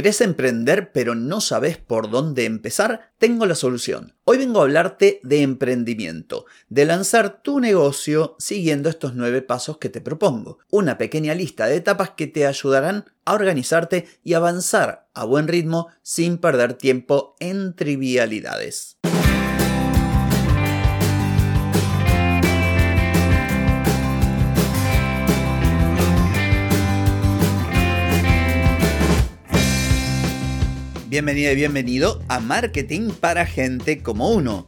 ¿Querés emprender pero no sabes por dónde empezar? Tengo la solución. Hoy vengo a hablarte de emprendimiento, de lanzar tu negocio siguiendo estos nueve pasos que te propongo. Una pequeña lista de etapas que te ayudarán a organizarte y avanzar a buen ritmo sin perder tiempo en trivialidades. Bienvenida y bienvenido a Marketing para Gente como Uno.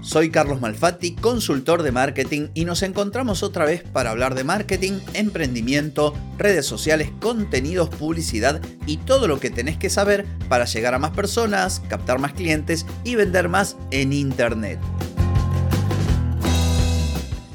Soy Carlos Malfatti, consultor de marketing y nos encontramos otra vez para hablar de marketing, emprendimiento, redes sociales, contenidos, publicidad y todo lo que tenés que saber para llegar a más personas, captar más clientes y vender más en Internet.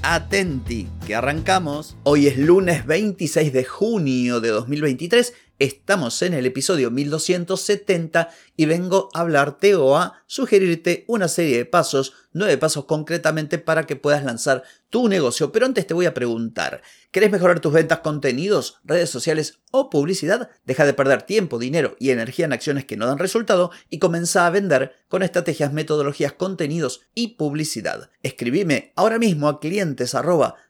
Atenti, que arrancamos. Hoy es lunes 26 de junio de 2023 Estamos en el episodio 1270 y vengo a hablarte o a sugerirte una serie de pasos, nueve pasos concretamente para que puedas lanzar tu negocio. Pero antes te voy a preguntar, ¿querés mejorar tus ventas, contenidos, redes sociales o publicidad? Deja de perder tiempo, dinero y energía en acciones que no dan resultado y comienza a vender con estrategias, metodologías, contenidos y publicidad. Escribime ahora mismo a clientes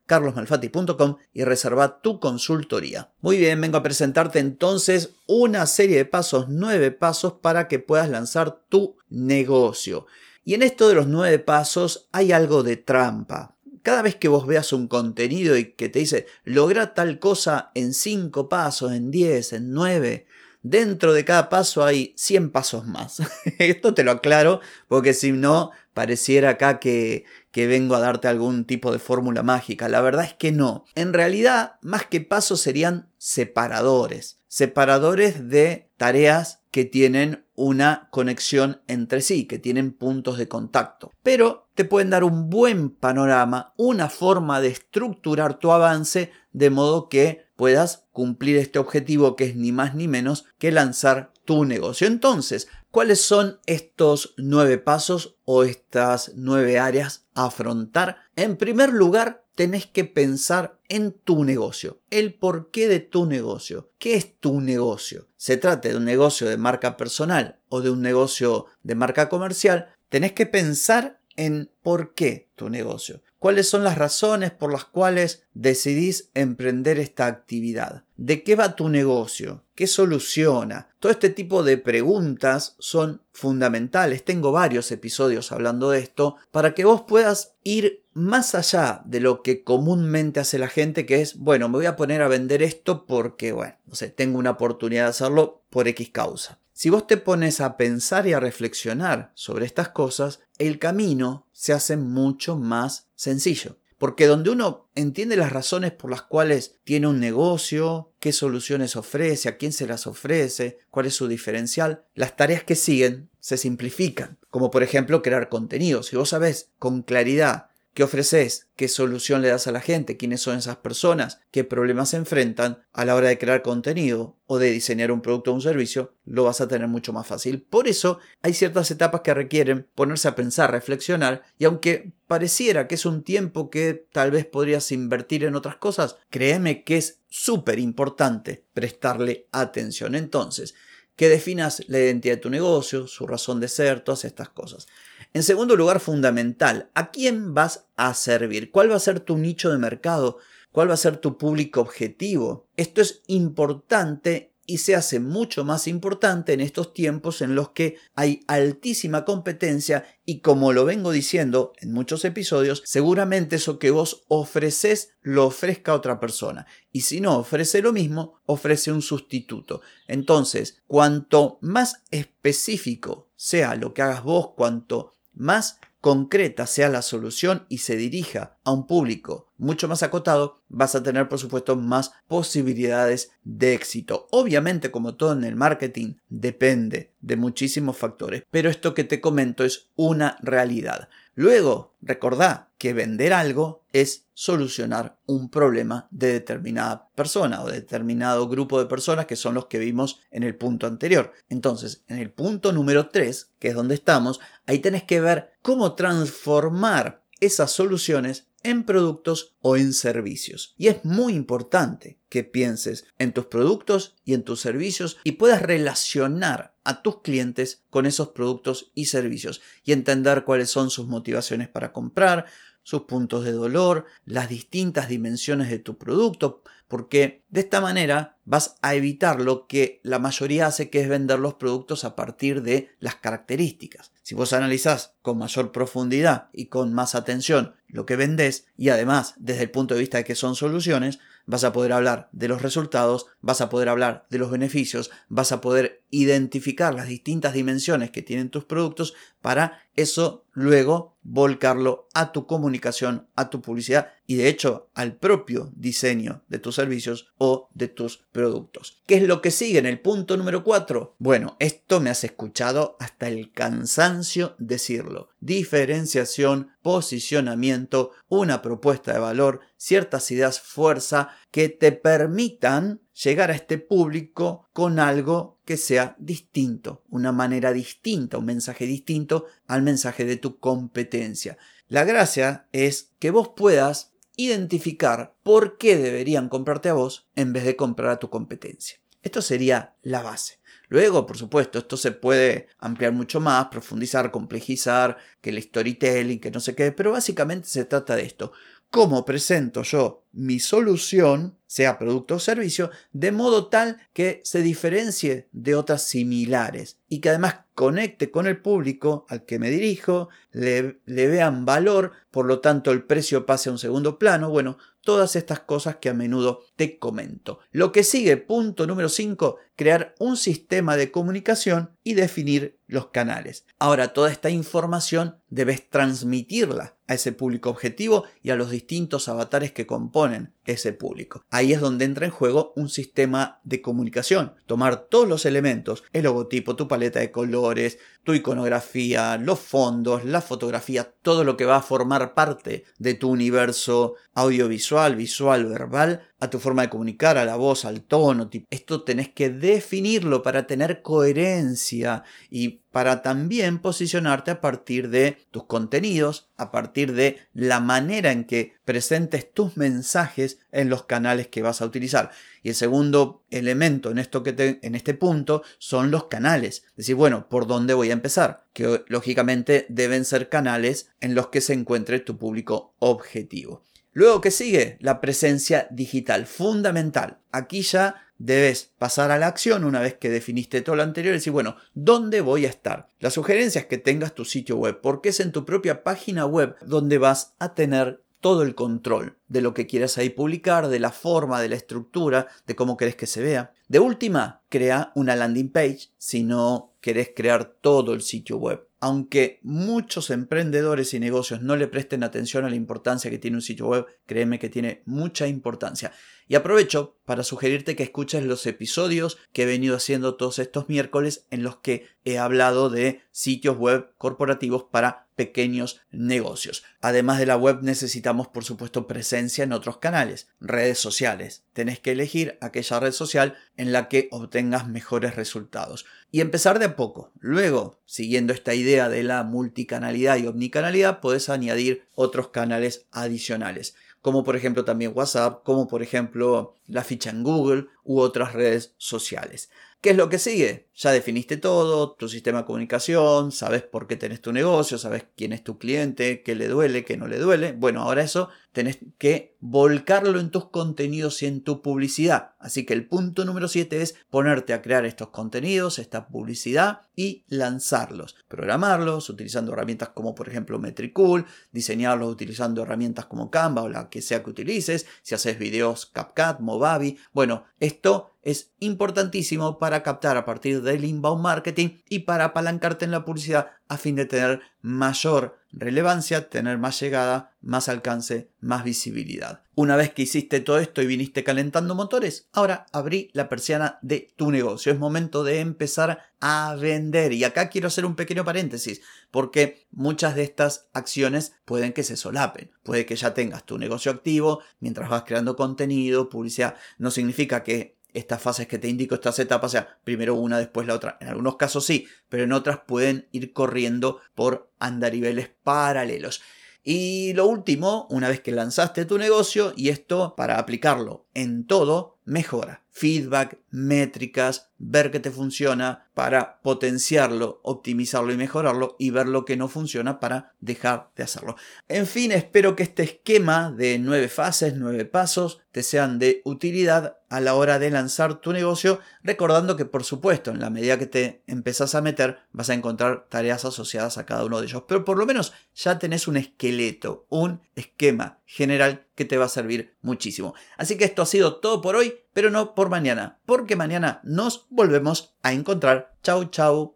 carlosmalfatti.com y reserva tu consultoría. Muy bien, vengo a presentarte entonces una serie de pasos, nueve pasos para que puedas lanzar tu negocio. Y en esto de los nueve pasos hay algo de trampa. Cada vez que vos veas un contenido y que te dice logra tal cosa en cinco pasos, en diez, en nueve, dentro de cada paso hay 100 pasos más. Esto te lo aclaro porque si no pareciera acá que, que vengo a darte algún tipo de fórmula mágica. La verdad es que no. En realidad, más que pasos serían separadores. Separadores de tareas que tienen una conexión entre sí, que tienen puntos de contacto. Pero te pueden dar un buen panorama, una forma de estructurar tu avance de modo que puedas cumplir este objetivo que es ni más ni menos que lanzar tu negocio. Entonces, ¿cuáles son estos nueve pasos o estas nueve áreas afrontar? En primer lugar, tenés que pensar en tu negocio, el porqué de tu negocio. ¿Qué es tu negocio? Se trate de un negocio de marca personal o de un negocio de marca comercial, tenés que pensar en por qué tu negocio. ¿Cuáles son las razones por las cuales decidís emprender esta actividad? ¿De qué va tu negocio? ¿Qué soluciona? Todo este tipo de preguntas son fundamentales. Tengo varios episodios hablando de esto para que vos puedas ir más allá de lo que comúnmente hace la gente, que es, bueno, me voy a poner a vender esto porque, bueno, no sé, tengo una oportunidad de hacerlo por X causa. Si vos te pones a pensar y a reflexionar sobre estas cosas, el camino se hace mucho más sencillo. Porque donde uno entiende las razones por las cuales tiene un negocio, qué soluciones ofrece, a quién se las ofrece, cuál es su diferencial, las tareas que siguen se simplifican. Como por ejemplo crear contenido. Si vos sabés con claridad ¿Qué ofreces? ¿Qué solución le das a la gente? ¿Quiénes son esas personas? ¿Qué problemas se enfrentan a la hora de crear contenido o de diseñar un producto o un servicio? Lo vas a tener mucho más fácil. Por eso hay ciertas etapas que requieren ponerse a pensar, reflexionar y aunque pareciera que es un tiempo que tal vez podrías invertir en otras cosas, créeme que es súper importante prestarle atención. Entonces, que definas la identidad de tu negocio, su razón de ser, todas estas cosas. En segundo lugar, fundamental, ¿a quién vas a servir? ¿Cuál va a ser tu nicho de mercado? ¿Cuál va a ser tu público objetivo? Esto es importante y se hace mucho más importante en estos tiempos en los que hay altísima competencia y como lo vengo diciendo en muchos episodios, seguramente eso que vos ofreces lo ofrezca otra persona y si no ofrece lo mismo, ofrece un sustituto. Entonces, cuanto más específico sea lo que hagas vos, cuanto más concreta sea la solución y se dirija a un público mucho más acotado, vas a tener por supuesto más posibilidades de éxito. Obviamente como todo en el marketing depende de muchísimos factores, pero esto que te comento es una realidad. Luego, recordá que vender algo es solucionar un problema de determinada persona o determinado grupo de personas que son los que vimos en el punto anterior. Entonces, en el punto número 3, que es donde estamos, ahí tenés que ver cómo transformar esas soluciones en productos o en servicios. Y es muy importante que pienses en tus productos y en tus servicios y puedas relacionar a tus clientes con esos productos y servicios y entender cuáles son sus motivaciones para comprar, sus puntos de dolor, las distintas dimensiones de tu producto, porque de esta manera vas a evitar lo que la mayoría hace, que es vender los productos a partir de las características. Si vos analizás con mayor profundidad y con más atención lo que vendés, y además desde el punto de vista de que son soluciones, vas a poder hablar de los resultados, vas a poder hablar de los beneficios, vas a poder identificar las distintas dimensiones que tienen tus productos para eso luego volcarlo a tu comunicación, a tu publicidad y de hecho al propio diseño de tus servicios o de tus productos. ¿Qué es lo que sigue en el punto número 4? Bueno, esto me has escuchado hasta el cansancio decirlo. Diferenciación, posicionamiento, una propuesta de valor, ciertas ideas fuerza que te permitan llegar a este público con algo que sea distinto, una manera distinta, un mensaje distinto al mensaje de tu competencia. La gracia es que vos puedas identificar por qué deberían comprarte a vos en vez de comprar a tu competencia. Esto sería la base. Luego, por supuesto, esto se puede ampliar mucho más, profundizar, complejizar, que el storytelling, que no sé qué, pero básicamente se trata de esto. ¿Cómo presento yo mi solución, sea producto o servicio, de modo tal que se diferencie de otras similares y que además conecte con el público al que me dirijo, le, le vean valor, por lo tanto el precio pase a un segundo plano, bueno, todas estas cosas que a menudo te comento. Lo que sigue, punto número 5, crear un sistema de comunicación y definir los canales. Ahora, toda esta información debes transmitirla a ese público objetivo y a los distintos avatares que componen ese público. Ahí es donde entra en juego un sistema de comunicación. Tomar todos los elementos, el logotipo, tu paleta de colores, tu iconografía, los fondos, la fotografía, todo lo que va a formar parte de tu universo audiovisual, visual, verbal, a tu forma de comunicar, a la voz, al tono. Esto tenés que definirlo para tener coherencia y para también posicionarte a partir de tus contenidos, a partir de la manera en que presentes tus mensajes en los canales que vas a utilizar. Y el segundo elemento en, esto que en este punto son los canales. Es decir, bueno, ¿por dónde voy a empezar? Que lógicamente deben ser canales en los que se encuentre tu público objetivo. Luego, ¿qué sigue? La presencia digital, fundamental. Aquí ya debes pasar a la acción una vez que definiste todo lo anterior y decir, bueno, ¿dónde voy a estar? La sugerencia es que tengas tu sitio web, porque es en tu propia página web donde vas a tener todo el control de lo que quieras ahí publicar, de la forma, de la estructura, de cómo querés que se vea. De última, crea una landing page si no querés crear todo el sitio web aunque muchos emprendedores y negocios no le presten atención a la importancia que tiene un sitio web, créeme que tiene mucha importancia. Y aprovecho para sugerirte que escuches los episodios que he venido haciendo todos estos miércoles en los que he hablado de sitios web corporativos para pequeños negocios. Además de la web necesitamos por supuesto presencia en otros canales, redes sociales. Tenés que elegir aquella red social en la que obtengas mejores resultados. Y empezar de a poco. Luego, siguiendo esta idea de la multicanalidad y omnicanalidad, puedes añadir otros canales adicionales como por ejemplo también WhatsApp, como por ejemplo la ficha en Google u otras redes sociales. ¿Qué es lo que sigue? Ya definiste todo, tu sistema de comunicación, sabes por qué tenés tu negocio, sabes quién es tu cliente, qué le duele, qué no le duele. Bueno, ahora eso tenés que volcarlo en tus contenidos y en tu publicidad. Así que el punto número 7 es ponerte a crear estos contenidos, esta publicidad y lanzarlos. Programarlos utilizando herramientas como por ejemplo Metricool, diseñarlos utilizando herramientas como Canva o la que sea que utilices, si haces videos CapCut, Movavi. Bueno, esto es importantísimo para captar a partir del inbound marketing y para apalancarte en la publicidad a fin de tener mayor relevancia, tener más llegada, más alcance, más visibilidad. Una vez que hiciste todo esto y viniste calentando motores, ahora abrí la persiana de tu negocio. Es momento de empezar a vender. Y acá quiero hacer un pequeño paréntesis, porque muchas de estas acciones pueden que se solapen. Puede que ya tengas tu negocio activo mientras vas creando contenido, publicidad. No significa que estas fases que te indico, estas etapas, sea, primero una, después la otra. En algunos casos sí, pero en otras pueden ir corriendo por andariveles paralelos. Y lo último, una vez que lanzaste tu negocio, y esto para aplicarlo en todo, mejora. Feedback, métricas, ver que te funciona para potenciarlo, optimizarlo y mejorarlo y ver lo que no funciona para dejar de hacerlo. En fin, espero que este esquema de nueve fases, nueve pasos, te sean de utilidad a la hora de lanzar tu negocio, recordando que por supuesto en la medida que te empezás a meter vas a encontrar tareas asociadas a cada uno de ellos, pero por lo menos ya tenés un esqueleto, un esquema general que te va a servir muchísimo. Así que esto ha sido todo por hoy, pero no por mañana, porque mañana nos volvemos a encontrar. Chau, chau.